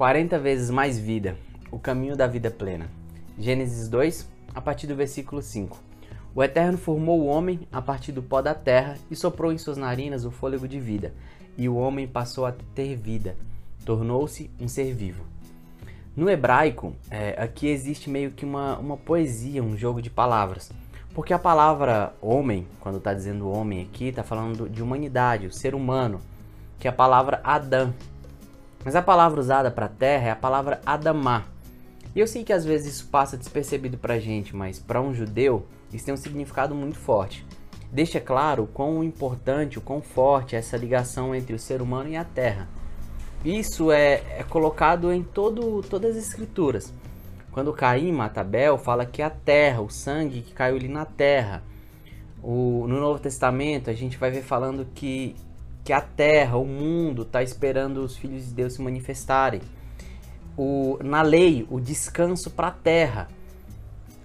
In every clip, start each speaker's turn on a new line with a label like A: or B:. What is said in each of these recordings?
A: 40 vezes mais vida, o caminho da vida plena. Gênesis 2, a partir do versículo 5. O Eterno formou o homem a partir do pó da terra e soprou em suas narinas o fôlego de vida, e o homem passou a ter vida, tornou-se um ser vivo. No hebraico, é, aqui existe meio que uma, uma poesia, um jogo de palavras. Porque a palavra homem, quando está dizendo homem aqui, está falando de humanidade, o ser humano, que é a palavra Adão, mas a palavra usada para terra é a palavra Adamá. E eu sei que às vezes isso passa despercebido para a gente, mas para um judeu isso tem um significado muito forte. Deixa claro o quão importante, o quão forte é essa ligação entre o ser humano e a terra. Isso é, é colocado em todo, todas as escrituras. Quando Caim mata Abel, fala que a terra, o sangue que caiu ali na terra. O, no Novo Testamento, a gente vai ver falando que que a terra, o mundo, está esperando os filhos de Deus se manifestarem. O, na lei, o descanso para a terra.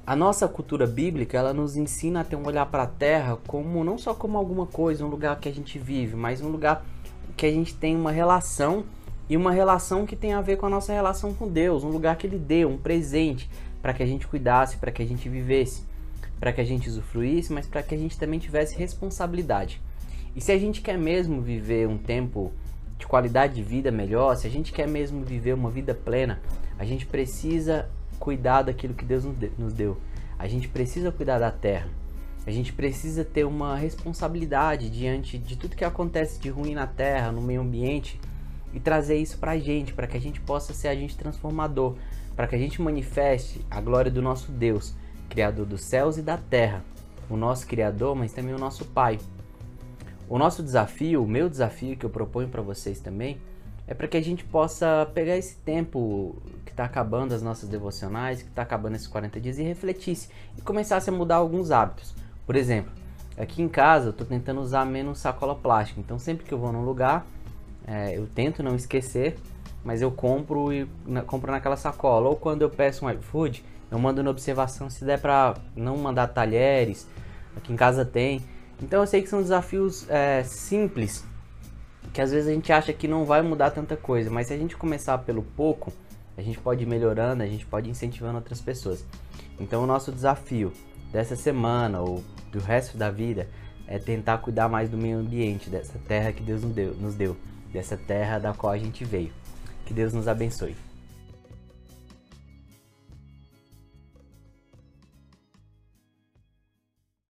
A: A nossa cultura bíblica, ela nos ensina a ter um olhar para a terra como não só como alguma coisa, um lugar que a gente vive, mas um lugar que a gente tem uma relação e uma relação que tem a ver com a nossa relação com Deus, um lugar que ele deu, um presente para que a gente cuidasse, para que a gente vivesse, para que a gente usufruísse, mas para que a gente também tivesse responsabilidade. E se a gente quer mesmo viver um tempo de qualidade de vida melhor, se a gente quer mesmo viver uma vida plena, a gente precisa cuidar daquilo que Deus nos deu. A gente precisa cuidar da terra. A gente precisa ter uma responsabilidade diante de tudo que acontece de ruim na terra, no meio ambiente e trazer isso para a gente, para que a gente possa ser agente transformador, para que a gente manifeste a glória do nosso Deus, Criador dos céus e da terra, o nosso Criador, mas também o nosso Pai. O nosso desafio, o meu desafio que eu proponho para vocês também, é para que a gente possa pegar esse tempo que está acabando as nossas devocionais, que está acabando esses 40 dias e refletisse e começasse a mudar alguns hábitos. Por exemplo, aqui em casa eu estou tentando usar menos sacola plástica, então sempre que eu vou num lugar, é, eu tento não esquecer, mas eu compro e na, compro naquela sacola. Ou quando eu peço um iFood, eu mando na observação se der para não mandar talheres. Aqui em casa tem. Então eu sei que são desafios é, simples, que às vezes a gente acha que não vai mudar tanta coisa, mas se a gente começar pelo pouco, a gente pode ir melhorando, a gente pode ir incentivando outras pessoas. Então o nosso desafio dessa semana ou do resto da vida é tentar cuidar mais do meio ambiente, dessa terra que Deus nos deu, nos deu dessa terra da qual a gente veio. Que Deus nos abençoe.